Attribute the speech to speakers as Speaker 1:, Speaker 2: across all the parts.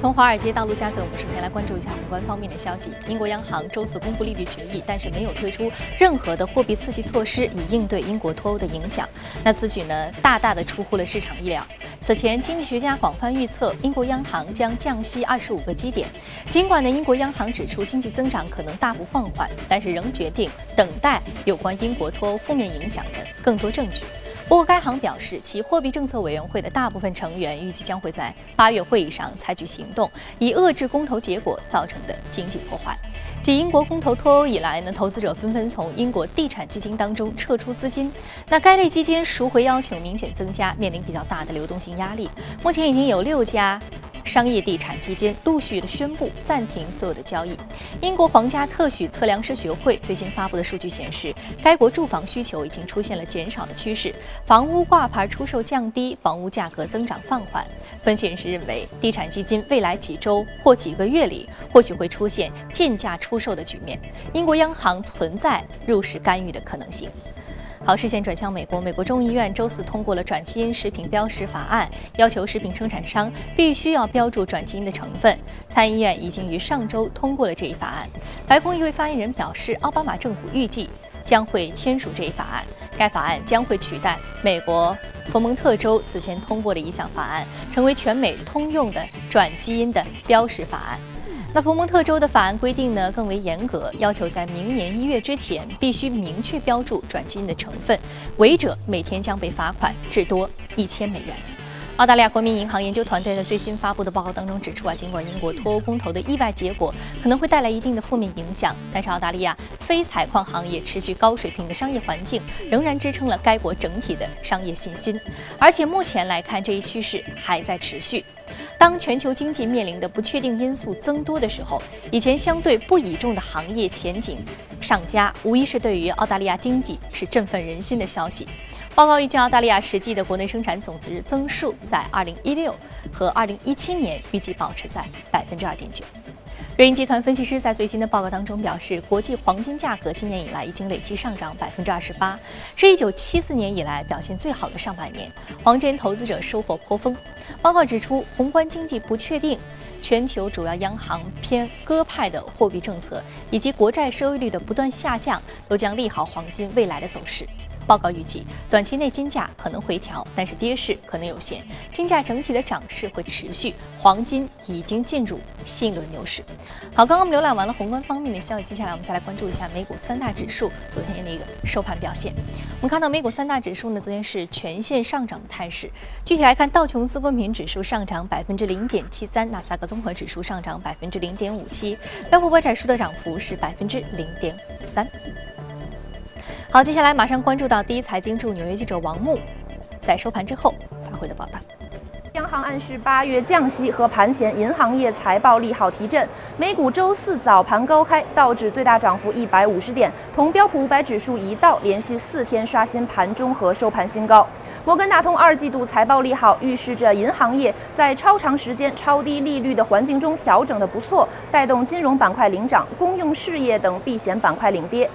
Speaker 1: 从华尔街到陆家嘴，我们首先来关注一下宏观方面的消息。英国央行周四公布利率决议，但是没有推出任何的货币刺激措施以应对英国脱欧的影响。那此举呢，大大的出乎了市场意料。此前，经济学家广泛预测英国央行将降息二十五个基点。尽管呢，英国央行指出经济增长可能大幅放缓，但是仍决定等待有关英国脱欧负面影响的更多证据。不过，该行表示，其货币政策委员会的大部分成员预计将会在八月会议上采取行动，以遏制公投结果造成的经济破坏。继英国公投脱欧以来呢，投资者纷纷从英国地产基金当中撤出资金，那该类基金赎回要求明显增加，面临比较大的流动性压力。目前已经有六家。商业地产基金陆续的宣布暂停所有的交易。英国皇家特许测量师学会最新发布的数据显示，该国住房需求已经出现了减少的趋势，房屋挂牌出售降低，房屋价格增长放缓。分析人士认为，地产基金未来几周或几个月里或许会出现贱价出出售的局面，英国央行存在入市干预的可能性。好，视线转向美国。美国众议院周四通过了转基因食品标识法案，要求食品生产商必须要标注转基因的成分。参议院已经于上周通过了这一法案。白宫一位发言人表示，奥巴马政府预计将会签署这一法案。该法案将会取代美国佛蒙特州此前通过的一项法案，成为全美通用的转基因的标识法案。那佛蒙特州的法案规定呢更为严格，要求在明年一月之前必须明确标注转基因的成分，违者每天将被罚款至多一千美元。澳大利亚国民银行研究团队在最新发布的报告当中指出啊，尽管英国脱欧公投的意外结果可能会带来一定的负面影响，但是澳大利亚非采矿行业持续高水平的商业环境仍然支撑了该国整体的商业信心，而且目前来看这一趋势还在持续。当全球经济面临的不确定因素增多的时候，以前相对不倚重的行业前景上佳，无疑是对于澳大利亚经济是振奋人心的消息。报告预计，澳大利亚实际的国内生产总值增速在2016和2017年预计保持在百分之二点九。瑞银集团分析师在最新的报告当中表示，国际黄金价格今年以来已经累计上涨百分之二十八，是一九七四年以来表现最好的上半年，黄金投资者收获颇丰。报告指出，宏观经济不确定、全球主要央行偏鸽派的货币政策以及国债收益率的不断下降，都将利好黄金未来的走势。报告预计，短期内金价可能回调，但是跌势可能有限，金价整体的涨势会持续。黄金已经进入新一轮牛市。好，刚刚我们浏览完了宏观方面的消息，接下来我们再来关注一下美股三大指数昨天的一个收盘表现。我们看到美股三大指数呢，昨天是全线上涨的态势。具体来看，道琼斯工业指数上涨百分之零点七三，纳斯达克综合指数上涨百分之零点五七，标普百指数的涨幅是百分之零点五三。好，接下来马上关注到第一财经驻纽约记者王木在收盘之后发回的报道。
Speaker 2: 央行暗示八月降息和盘前银行业财报利好提振，美股周四早盘高开，道指最大涨幅一百五十点，同标普五百指数一道连续四天刷新盘中和收盘新高。摩根大通二季度财报利好，预示着银行业在超长时间超低利率的环境中调整的不错，带动金融板块领涨，公用事业等避险板块领跌。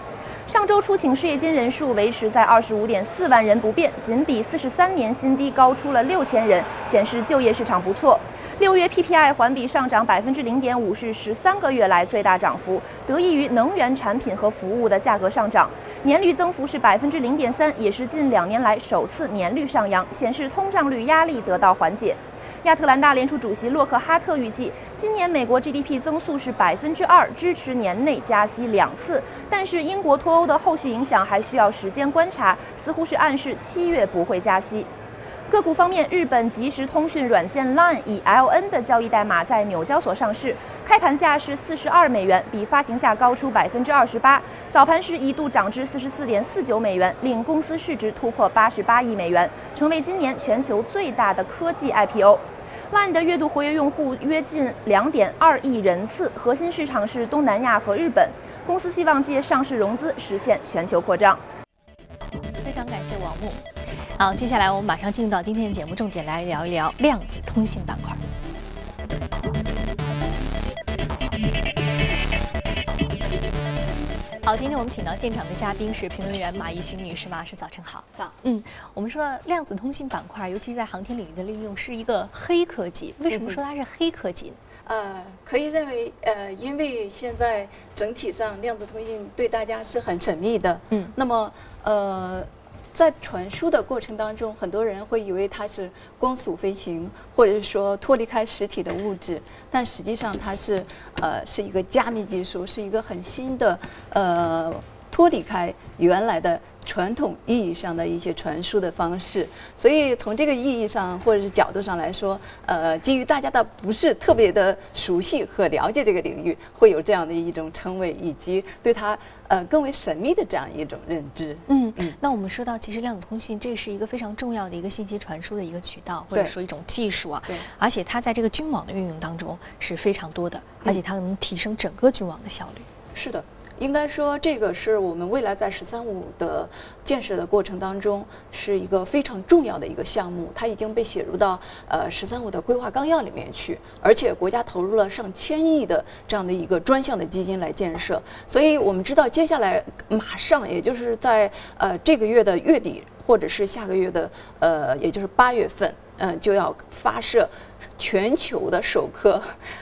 Speaker 2: 上周初请失业金人数维持在二十五点四万人不变，仅比四十三年新低高出了六千人，显示就业市场不错。六月 PPI 环比上涨百分之零点五，是十三个月来最大涨幅，得益于能源产品和服务的价格上涨。年率增幅是百分之零点三，也是近两年来首次年率上扬，显示通胀率压力得到缓解。亚特兰大联储主席洛克哈特预计，今年美国 GDP 增速是百分之二，支持年内加息两次。但是英国脱欧的后续影响还需要时间观察，似乎是暗示七月不会加息。个股方面，日本即时通讯软件 Line 以 LN 的交易代码在纽交所上市，开盘价是四十二美元，比发行价高出百分之二十八。早盘时一度涨至四十四点四九美元，令公司市值突破八十八亿美元，成为今年全球最大的科技 IPO。Line 的月度活跃用户约近两点二亿人次，核心市场是东南亚和日本。公司希望借上市融资实现全球扩张。
Speaker 1: 非常感谢王木。好，接下来我们马上进入到今天的节目重点，来聊一聊量子通信板块。好，今天我们请到现场的嘉宾是评论员马一勋女士，马老师早晨好。
Speaker 3: 早。
Speaker 1: 嗯，我们说量子通信板块，尤其是在航天领域的利用，是一个黑科技。为什么说它是黑科技？
Speaker 3: 呃，可以认为，呃，因为现在整体上量子通信对大家是很神秘的。嗯。那么，呃，在传输的过程当中，很多人会以为它是光速飞行，或者是说脱离开实体的物质，但实际上它是，呃，是一个加密技术，是一个很新的，呃，脱离开原来的。传统意义上的一些传输的方式，所以从这个意义上或者是角度上来说，呃，基于大家的不是特别的熟悉和了解这个领域，会有这样的一种称谓，以及对它呃更为神秘的这样一种认知。
Speaker 1: 嗯嗯。那我们说到，其实量子通信这是一个非常重要的一个信息传输的一个渠道，或者说一种技术啊。
Speaker 3: 对。
Speaker 1: 而且它在这个军网的运用当中是非常多的，而且它能提升整个军网的效率。
Speaker 3: 是的。应该说，这个是我们未来在“十三五”的建设的过程当中，是一个非常重要的一个项目。它已经被写入到呃“十三五”的规划纲要里面去，而且国家投入了上千亿的这样的一个专项的基金来建设。所以我们知道，接下来马上，也就是在呃这个月的月底，或者是下个月的呃，也就是八月份，嗯，就要发射。全球的首颗，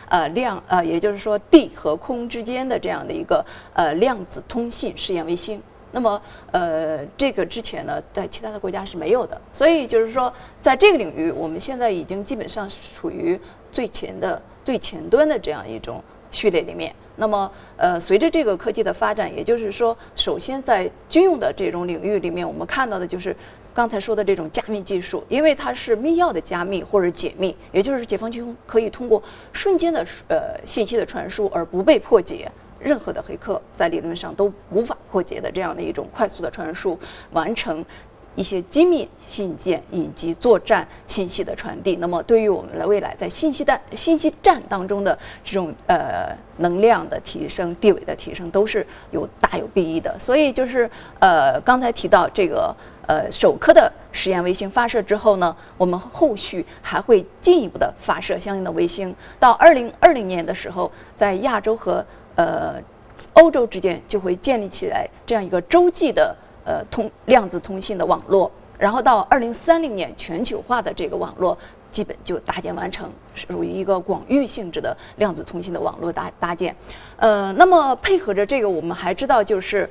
Speaker 3: 呃量呃，也就是说地和空之间的这样的一个呃量子通信试验卫星。那么呃这个之前呢，在其他的国家是没有的。所以就是说，在这个领域，我们现在已经基本上处于最前的最前端的这样一种序列里面。那么呃，随着这个科技的发展，也就是说，首先在军用的这种领域里面，我们看到的就是。刚才说的这种加密技术，因为它是密钥的加密或者解密，也就是解放军可以通过瞬间的呃信息的传输而不被破解，任何的黑客在理论上都无法破解的这样的一种快速的传输，完成一些机密信件以及作战信息的传递。那么对于我们的未来在信息战信息战当中的这种呃能量的提升、地位的提升，都是有大有裨益的。所以就是呃刚才提到这个。呃，首颗的实验卫星发射之后呢，我们后续还会进一步的发射相应的卫星。到二零二零年的时候，在亚洲和呃欧洲之间就会建立起来这样一个洲际的呃通量子通信的网络。然后到二零三零年，全球化的这个网络基本就搭建完成，属于一个广域性质的量子通信的网络搭搭建。呃，那么配合着这个，我们还知道就是。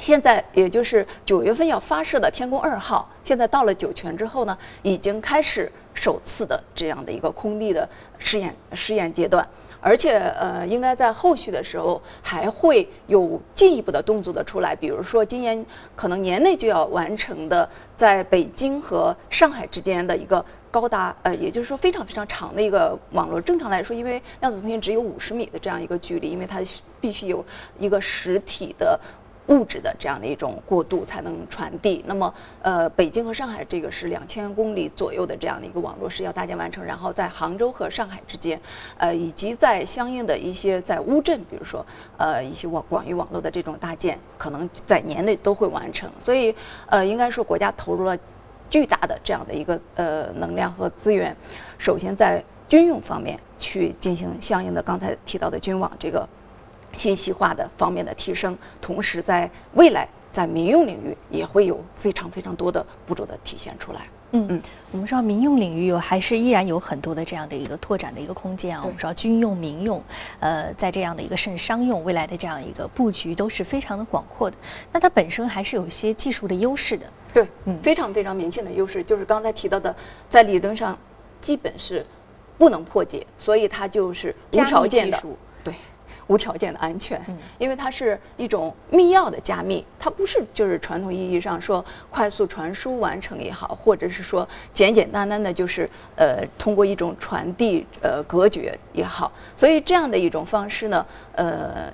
Speaker 3: 现在也就是九月份要发射的天宫二号，现在到了酒泉之后呢，已经开始首次的这样的一个空地的试验试验阶段，而且呃，应该在后续的时候还会有进一步的动作的出来，比如说今年可能年内就要完成的，在北京和上海之间的一个高达呃，也就是说非常非常长的一个网络。正常来说，因为量子通信只有五十米的这样一个距离，因为它必须有一个实体的。物质的这样的一种过渡才能传递。那么，呃，北京和上海这个是两千公里左右的这样的一个网络是要搭建完成，然后在杭州和上海之间，呃，以及在相应的一些在乌镇，比如说，呃，一些网广域网络的这种搭建，可能在年内都会完成。所以，呃，应该说国家投入了巨大的这样的一个呃能量和资源，首先在军用方面去进行相应的刚才提到的军网这个。信息化的方面的提升，同时在未来在民用领域也会有非常非常多的步骤的体现出来。
Speaker 1: 嗯嗯，我们知道民用领域有还是依然有很多的这样的一个拓展的一个空间啊。我们知道军用、民用，呃，在这样的一个甚至商用未来的这样一个布局都是非常的广阔的。那它本身还是有一些技术的优势的。
Speaker 3: 对，嗯，非常非常明显的优势就是刚才提到的，在理论上基本是不能破解，所以它就是无条件的。无条件的安全，因为它是一种密钥的加密，它不是就是传统意义上说快速传输完成也好，或者是说简简单单的就是呃通过一种传递呃隔绝也好，所以这样的一种方式呢，呃，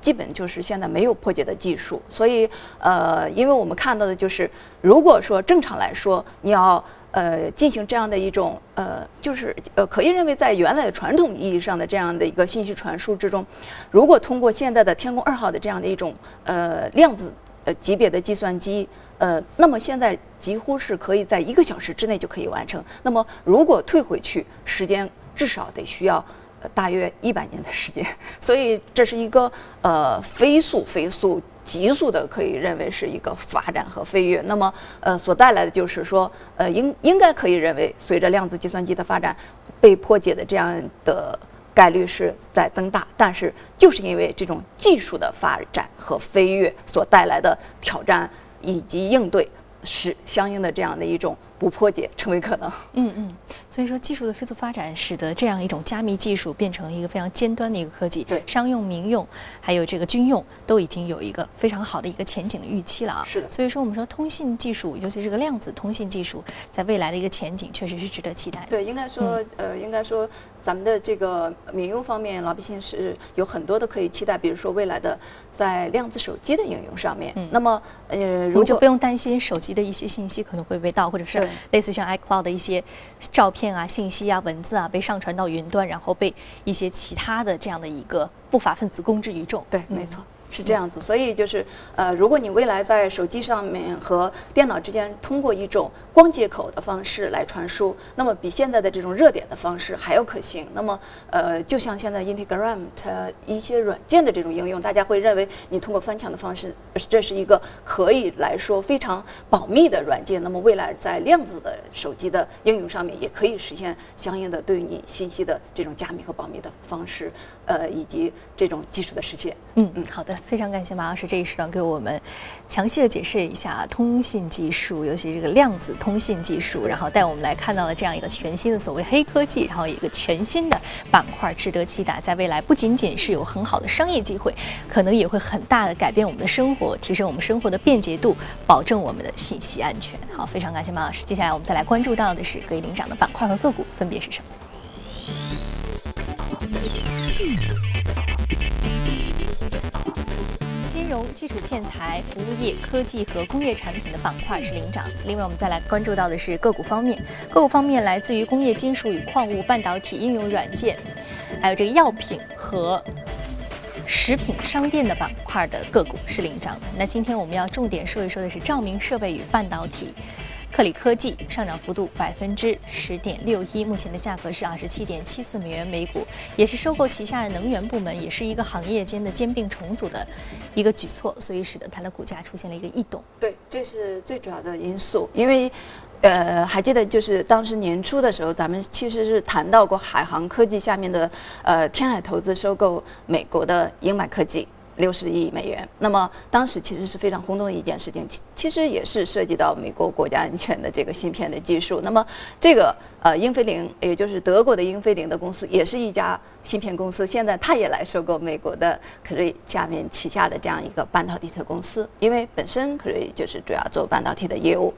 Speaker 3: 基本就是现在没有破解的技术，所以呃，因为我们看到的就是，如果说正常来说你要。呃，进行这样的一种呃，就是呃，可以认为在原来的传统意义上的这样的一个信息传输之中，如果通过现在的天宫二号的这样的一种呃量子呃级别的计算机，呃，那么现在几乎是可以在一个小时之内就可以完成。那么如果退回去，时间至少得需要大约一百年的时间，所以这是一个呃飞速、飞速、急速的，可以认为是一个发展和飞跃。那么呃所带来的就是说，呃应应该可以认为，随着量子计算机的发展，被破解的这样的概率是在增大。但是就是因为这种技术的发展和飞跃所带来的挑战以及应对，是相应的这样的一种。不破解成为可能。
Speaker 1: 嗯嗯，所以说技术的飞速发展，使得这样一种加密技术变成了一个非常尖端的一个科技。
Speaker 3: 对，
Speaker 1: 商用、民用，还有这个军用，都已经有一个非常好的一个前景的预期了啊。
Speaker 3: 是的。
Speaker 1: 所以说，我们说通信技术，尤其是个量子通信技术，在未来的一个前景，确实是值得期待。
Speaker 3: 对，应该说，呃，应该说，咱们的这个民用方面，老百姓是有很多的可以期待，比如说未来的在量子手机的应用上面。
Speaker 1: 嗯。
Speaker 3: 那么，呃，
Speaker 1: 我们就不用担心手机的一些信息可能会被盗，或者是。类似像 iCloud 的一些照片啊、信息啊、文字啊被上传到云端，然后被一些其他的这样的一个不法分子公之于众。
Speaker 3: 对，没错。是这样子，所以就是，呃，如果你未来在手机上面和电脑之间通过一种光接口的方式来传输，那么比现在的这种热点的方式还要可行。那么，呃，就像现在 Instagram 它一些软件的这种应用，大家会认为你通过翻墙的方式，这是一个可以来说非常保密的软件。那么未来在量子的手机的应用上面，也可以实现相应的对你信息的这种加密和保密的方式，呃，以及这种技术的实现。
Speaker 1: 嗯嗯，好的。非常感谢马老师这一时段给我们详细的解释一下通信技术，尤其这个量子通信技术，然后带我们来看到了这样一个全新的所谓黑科技，然后一个全新的板块，值得期待。在未来不仅仅是有很好的商业机会，可能也会很大的改变我们的生活，提升我们生活的便捷度，保证我们的信息安全。好，非常感谢马老师。接下来我们再来关注到的是可以领涨的板块和个股分别是什么？融、基础建材、服务业、科技和工业产品的板块是领涨。另外，我们再来关注到的是个股方面。个股方面，来自于工业金属与矿物、半导体、应用软件，还有这个药品和食品商店的板块的个股是领涨。那今天我们要重点说一说的是照明设备与半导体。克里科技上涨幅度百分之十点六一，目前的价格是二十七点七四美元每股，也是收购旗下能源部门，也是一个行业间的兼并重组的一个举措，所以使得它的股价出现了一个异动。
Speaker 3: 对，这是最主要的因素，因为，呃，还记得就是当时年初的时候，咱们其实是谈到过海航科技下面的呃天海投资收购美国的英买科技。六十亿美元，那么当时其实是非常轰动的一件事情，其其实也是涉及到美国国家安全的这个芯片的技术。那么这个呃英飞凌，也就是德国的英飞凌的公司，也是一家芯片公司，现在它也来收购美国的可瑞下面旗下的这样一个半导体的公司，因为本身可瑞就是主要做半导体的业务。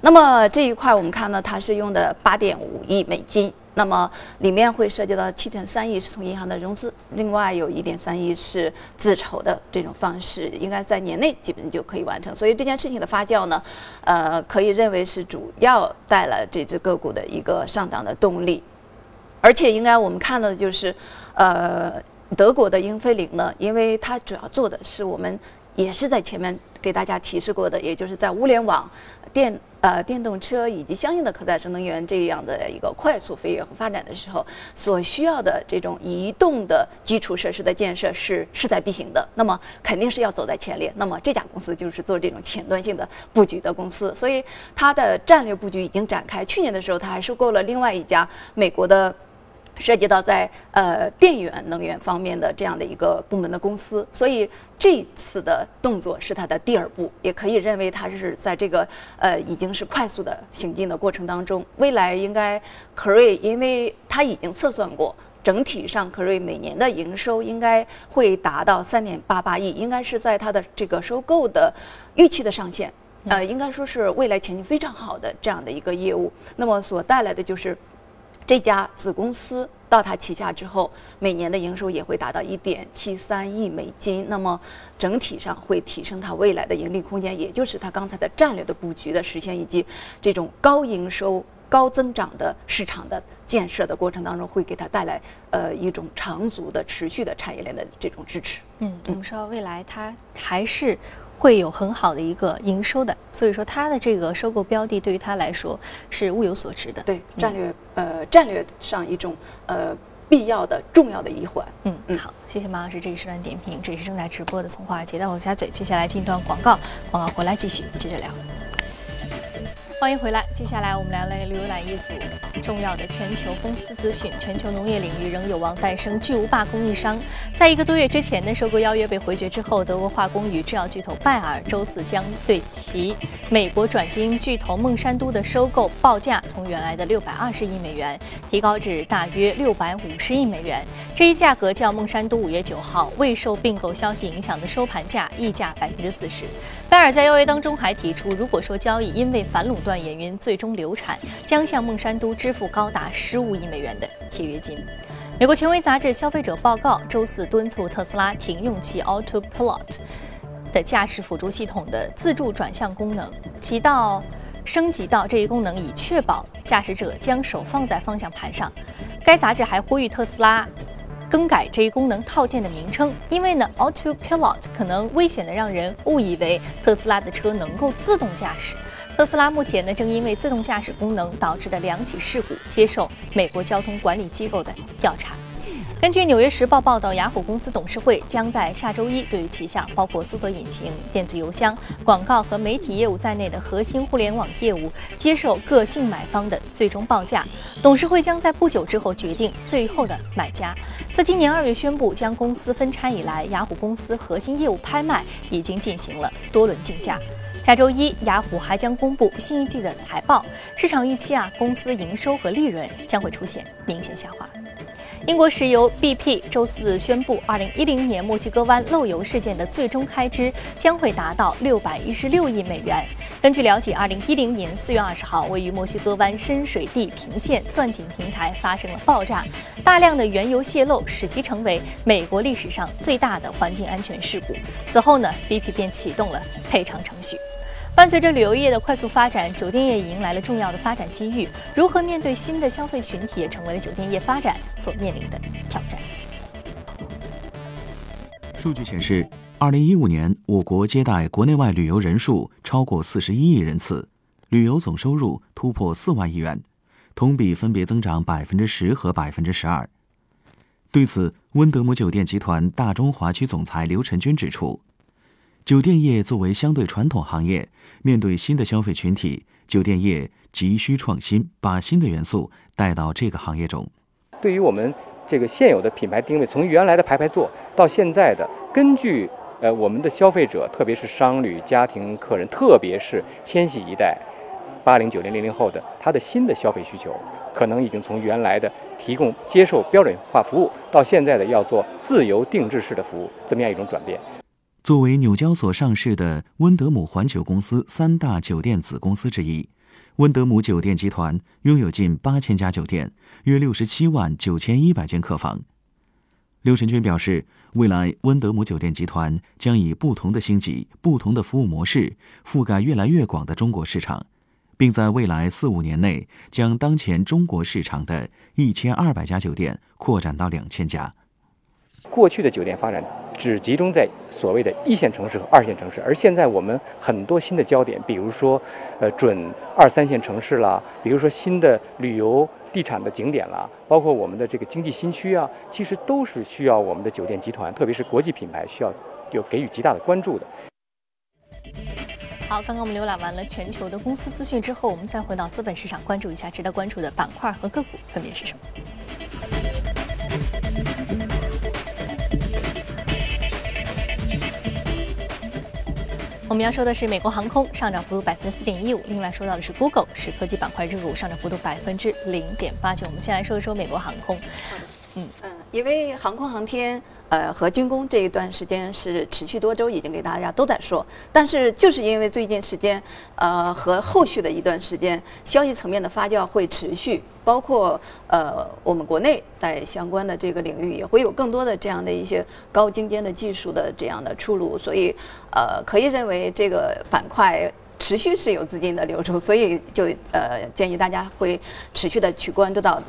Speaker 3: 那么这一块我们看呢，它是用的八点五亿美金。那么里面会涉及到七点三亿是从银行的融资，另外有一点三亿是自筹的这种方式，应该在年内基本就可以完成。所以这件事情的发酵呢，呃，可以认为是主要带来这只个股的一个上涨的动力。而且应该我们看到的就是，呃，德国的英飞凌呢，因为它主要做的是我们也是在前面给大家提示过的，也就是在物联网。电呃电动车以及相应的可再生能源这样的一个快速飞跃和发展的时候，所需要的这种移动的基础设施的建设是势在必行的。那么肯定是要走在前列。那么这家公司就是做这种前端性的布局的公司，所以它的战略布局已经展开。去年的时候，它还收购了另外一家美国的。涉及到在呃电源能源方面的这样的一个部门的公司，所以这次的动作是它的第二步，也可以认为它是在这个呃已经是快速的行进的过程当中。未来应该科瑞，因为它已经测算过，整体上科瑞每年的营收应该会达到三点八八亿，应该是在它的这个收购的预期的上限，呃，应该说是未来前景非常好的这样的一个业务。那么所带来的就是。这家子公司到它旗下之后，每年的营收也会达到一点七三亿美金。那么整体上会提升它未来的盈利空间，也就是它刚才的战略的布局的实现，以及这种高营收、高增长的市场的建设的过程当中，会给它带来呃一种长足的、持续的产业链的这种支持。
Speaker 1: 嗯，我们说未来它还是。会有很好的一个营收的，所以说它的这个收购标的对于它来说是物有所值的。
Speaker 3: 对，战略呃战略上一种呃必要的、重要的一环。
Speaker 1: 嗯嗯，好，谢谢马老师这一时段点评，这也是正在直播的从华尔街到我家嘴。接下来进一段广告，广告回来继续接着聊。欢迎回来。接下来我们来来浏览一组重要的全球公司资讯。全球农业领域仍有望诞生巨无霸供应商。在一个多月之前呢，收购邀约被回绝之后，德国化工与制药巨头拜耳周四将对其美国转基因巨头孟山都的收购报价从原来的六百二十亿美元提高至大约六百五十亿美元。这一价格较孟山都五月九号未受并购消息影响的收盘价溢价百分之四十。拜尔在邀约当中还提出，如果说交易因为反垄断原因最终流产，将向孟山都支付高达十五亿美元的契约金。美国权威杂志《消费者报告》周四敦促特斯拉停用其 Autopilot 的驾驶辅助系统的自助转向功能，其到升级到这一功能以确保驾驶者将手放在方向盘上。该杂志还呼吁特斯拉。更改这一功能套件的名称，因为呢，Autopilot 可能危险的让人误以为特斯拉的车能够自动驾驶。特斯拉目前呢，正因为自动驾驶功能导致的两起事故，接受美国交通管理机构的调查。根据《纽约时报》报道，雅虎公司董事会将在下周一对于旗下包括搜索引擎、电子邮箱、广告和媒体业务在内的核心互联网业务接受各竞买方的最终报价。董事会将在不久之后决定最后的买家。自今年二月宣布将公司分拆以来，雅虎公司核心业务拍卖已经进行了多轮竞价。下周一，雅虎还将公布新一季的财报，市场预期啊，公司营收和利润将会出现明显下滑。英国石油 BP 周四宣布，2010年墨西哥湾漏油事件的最终开支将会达到616亿美元。根据了解，2010年4月20号，位于墨西哥湾深水地平线钻井平台发生了爆炸，大量的原油泄漏，使其成为美国历史上最大的环境安全事故。此后呢，BP 便启动了赔偿程序。伴随着旅游业的快速发展，酒店业迎来了重要的发展机遇。如何面对新的消费群体，也成为了酒店业发展所面临的挑战。
Speaker 4: 数据显示，二零一五年我国接待国内外旅游人数超过四十一亿人次，旅游总收入突破四万亿元，同比分别增长百分之十和百分之十二。对此，温德姆酒店集团大中华区总裁刘晨军指出。酒店业作为相对传统行业，面对新的消费群体，酒店业急需创新，把新的元素带到这个行业中。
Speaker 5: 对于我们这个现有的品牌定位，从原来的排排坐到现在的，根据呃我们的消费者，特别是商旅、家庭客人，特别是千禧一代、八零、九零、零零后的，他的新的消费需求，可能已经从原来的提供接受标准化服务，到现在的要做自由定制式的服务，这么样一种转变。
Speaker 4: 作为纽交所上市的温德姆环球公司三大酒店子公司之一，温德姆酒店集团拥有近八千家酒店，约六十七万九千一百间客房。刘晨军表示，未来温德姆酒店集团将以不同的星级、不同的服务模式，覆盖越来越广的中国市场，并在未来四五年内将当前中国市场的一千二百家酒店扩展到两千家。
Speaker 5: 过去的酒店发展。只集中在所谓的一线城市和二线城市，而现在我们很多新的焦点，比如说，呃，准二三线城市啦，比如说新的旅游地产的景点啦，包括我们的这个经济新区啊，其实都是需要我们的酒店集团，特别是国际品牌需要有给予极大的关注的。
Speaker 1: 好，刚刚我们浏览完了全球的公司资讯之后，我们再回到资本市场，关注一下值得关注的板块和个股分别是什么。我们要说的是美国航空上涨幅度百分之四点一五，另外说到的是 Google 是科技板块热股上涨幅度百分之零点八九。我们先来说一说美国航空，
Speaker 3: 嗯嗯，因为航空航天。呃，和军工这一段时间是持续多周，已经给大家都在说。但是就是因为最近时间，呃，和后续的一段时间，消息层面的发酵会持续，包括呃，我们国内在相关的这个领域也会有更多的这样的一些高精尖的技术的这样的出炉，所以呃，可以认为这个板块持续是有资金的流出，所以就呃建议大家会持续的去关注到。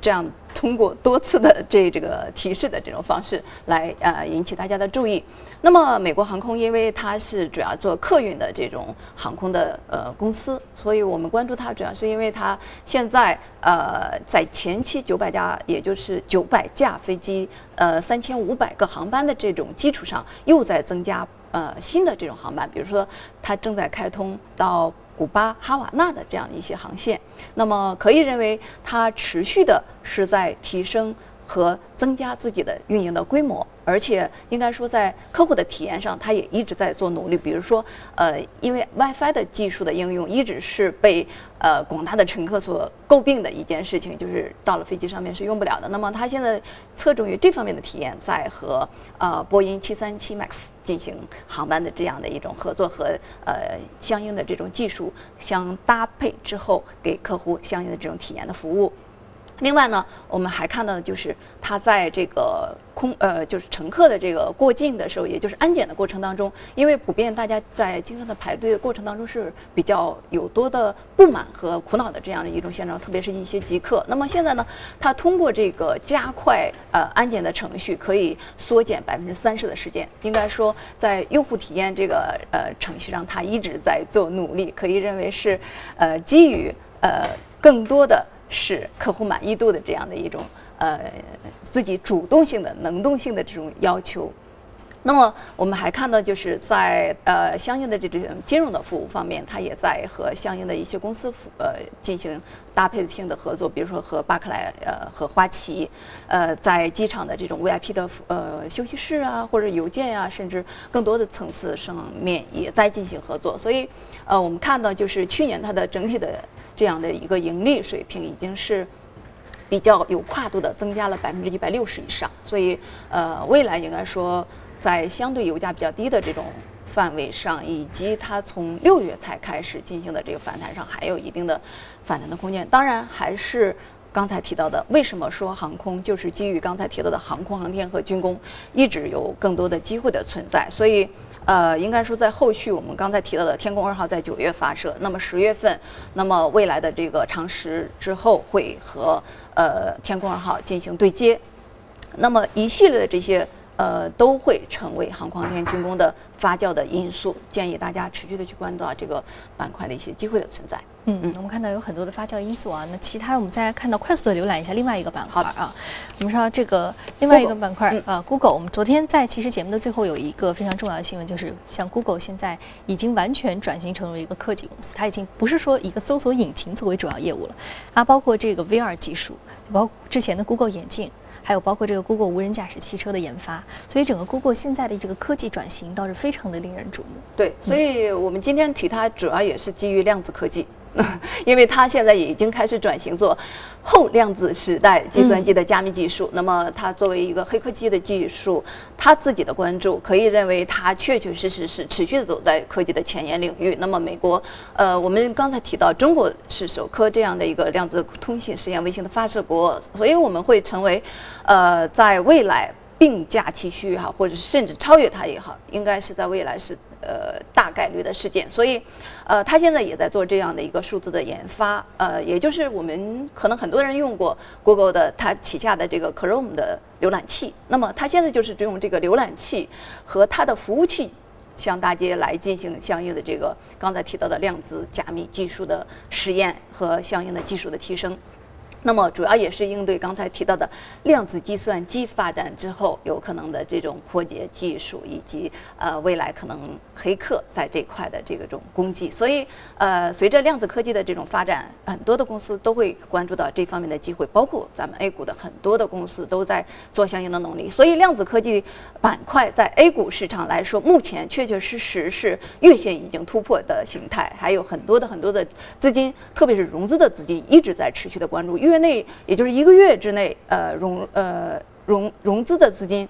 Speaker 3: 这样通过多次的这这个提示的这种方式来呃引起大家的注意。那么美国航空因为它是主要做客运的这种航空的呃公司，所以我们关注它主要是因为它现在呃在前期九百架，也就是九百架飞机，呃三千五百个航班的这种基础上，又在增加呃新的这种航班，比如说它正在开通到。古巴、哈瓦那的这样一些航线，那么可以认为它持续的是在提升和增加自己的运营的规模。而且应该说，在客户的体验上，它也一直在做努力。比如说，呃，因为 WiFi 的技术的应用一直是被呃广大的乘客所诟病的一件事情，就是到了飞机上面是用不了的。那么，它现在侧重于这方面的体验，在和呃波音737 MAX 进行航班的这样的一种合作和呃相应的这种技术相搭配之后，给客户相应的这种体验的服务。另外呢，我们还看到的就是它在这个空呃，就是乘客的这个过境的时候，也就是安检的过程当中，因为普遍大家在经常的排队的过程当中是比较有多的不满和苦恼的这样的一种现状，特别是一些极客。那么现在呢，它通过这个加快呃安检的程序，可以缩减百分之三十的时间。应该说，在用户体验这个呃程序上，它一直在做努力，可以认为是呃基于呃更多的。是客户满意度的这样的一种呃自己主动性的能动性的这种要求。那么我们还看到，就是在呃相应的这种金融的服务方面，它也在和相应的一些公司呃进行搭配性的合作，比如说和巴克莱呃和花旗，呃在机场的这种 VIP 的呃休息室啊，或者邮件啊，甚至更多的层次上面也在进行合作。所以呃我们看到，就是去年它的整体的。这样的一个盈利水平已经是比较有跨度的，增加了百分之一百六十以上。所以，呃，未来应该说，在相对油价比较低的这种范围上，以及它从六月才开始进行的这个反弹上，还有一定的反弹的空间。当然，还是刚才提到的，为什么说航空就是基于刚才提到的航空航天和军工，一直有更多的机会的存在。所以。呃，应该说在后续，我们刚才提到的天宫二号在。九月发射，那么十月份，那么未来的这个长时之后会和呃天宫二号进行对接，那么一系列的这些。呃，都会成为航空航天军工的发酵的因素。建议大家持续的去关注到这个板块的一些机会的存在。
Speaker 1: 嗯嗯，我们看到有很多的发酵因素啊。那其他我们再看到快速的浏览一下另外一个板块啊。我们说这个另外一个板块啊，Google。我们昨天在其实节目的最后有一个非常重要的新闻，就是像 Google 现在已经完全转型成为一个科技公司，它已经不是说一个搜索引擎作为主要业务了啊，包括这个 VR 技术，包括之前的 Google 眼镜。还有包括这个 Google 无人驾驶汽车的研发，所以整个 Google 现在的这个科技转型倒是非常的令人瞩目。
Speaker 3: 对，所以我们今天提它，主要也是基于量子科技。因为它现在也已经开始转型做后量子时代计算机的加密技术，那么它作为一个黑科技的技术，它自己的关注可以认为它确确实实是持续的走在科技的前沿领域。那么美国，呃，我们刚才提到中国是首颗这样的一个量子通信实验卫星的发射国，所以我们会成为，呃，在未来并驾齐驱也好，或者是甚至超越它也好，应该是在未来是。呃，大概率的事件，所以，呃，他现在也在做这样的一个数字的研发，呃，也就是我们可能很多人用过 Google 的它旗下的这个 Chrome 的浏览器，那么它现在就是用这个浏览器和它的服务器向大家来进行相应的这个刚才提到的量子加密技术的实验和相应的技术的提升。那么主要也是应对刚才提到的量子计算机发展之后有可能的这种破解技术，以及呃未来可能黑客在这块的这个种攻击。所以呃随着量子科技的这种发展，很多的公司都会关注到这方面的机会，包括咱们 A 股的很多的公司都在做相应的努力。所以量子科技板块在 A 股市场来说，目前确确实实是月线已经突破的形态，还有很多的很多的资金，特别是融资的资金一直在持续的关注。内，也就是一个月之内，呃融呃融融资的资金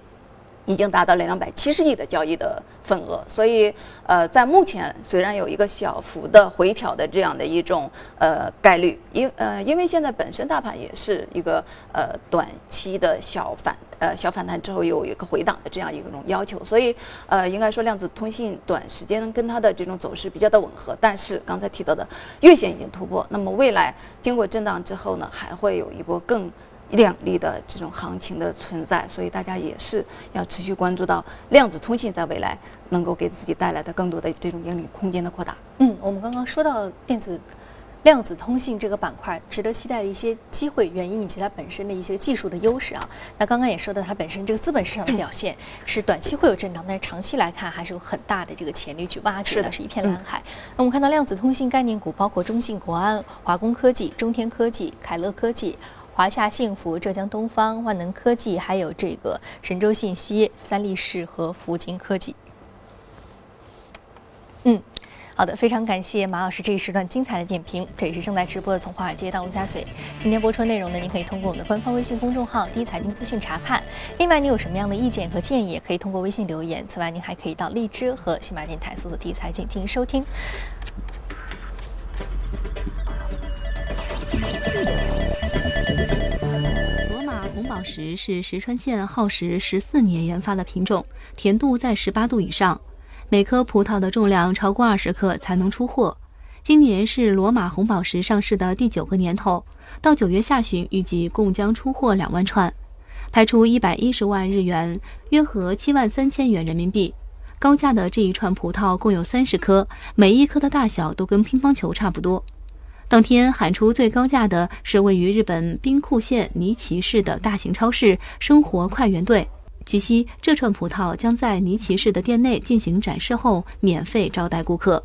Speaker 3: 已经达到了两百七十亿的交易的份额，所以呃在目前虽然有一个小幅的回调的这样的一种呃概率，因呃因为现在本身大盘也是一个呃短期的小反呃小反弹之后有一个回档的这样一种要求，所以呃应该说量子通信短时间跟它的这种走势比较的吻合，但是刚才提到的月线已经突破，那么未来经过震荡之后呢，还会有一波更量力的这种行情的存在，所以大家也是要持续关注到量子通信在未来能够给自己带来的更多的这种盈利空间的扩大。
Speaker 1: 嗯，我们刚刚说到电子。量子通信这个板块值得期待的一些机会、原因以及它本身的一些技术的优势啊。那刚刚也说到，它本身这个资本市场的表现是短期会有震荡，但是长期来看还是有很大的这个潜力去挖掘的，是一片蓝海。那我们看到量子通信概念股包括中信国安、华工科技、中天科技、凯乐科技、华夏幸福、浙江东方、万能科技，还有这个神州信息、三立士和福金科技。嗯。好的，非常感谢马老师这一时段精彩的点评。这也是正在直播的《从华尔街到陆家嘴》。今天播出的内容呢，您可以通过我们的官方微信公众号“第一财经资讯”查看。另外，你有什么样的意见和建议，也可以通过微信留言。此外，您还可以到荔枝和喜马电台搜索“第一财经”进行收听。
Speaker 6: 罗马红宝石是石川县耗时十四年研发的品种，甜度在十八度以上。每颗葡萄的重量超过二十克才能出货。今年是罗马红宝石上市的第九个年头，到九月下旬预计共将出货两万串，拍出一百一十万日元，约合七万三千元人民币。高价的这一串葡萄共有三十颗，每一颗的大小都跟乒乓球差不多。当天喊出最高价的是位于日本兵库县尼崎市的大型超市“生活快源队”。据悉，这串葡萄将在尼奇市的店内进行展示后，免费招待顾客。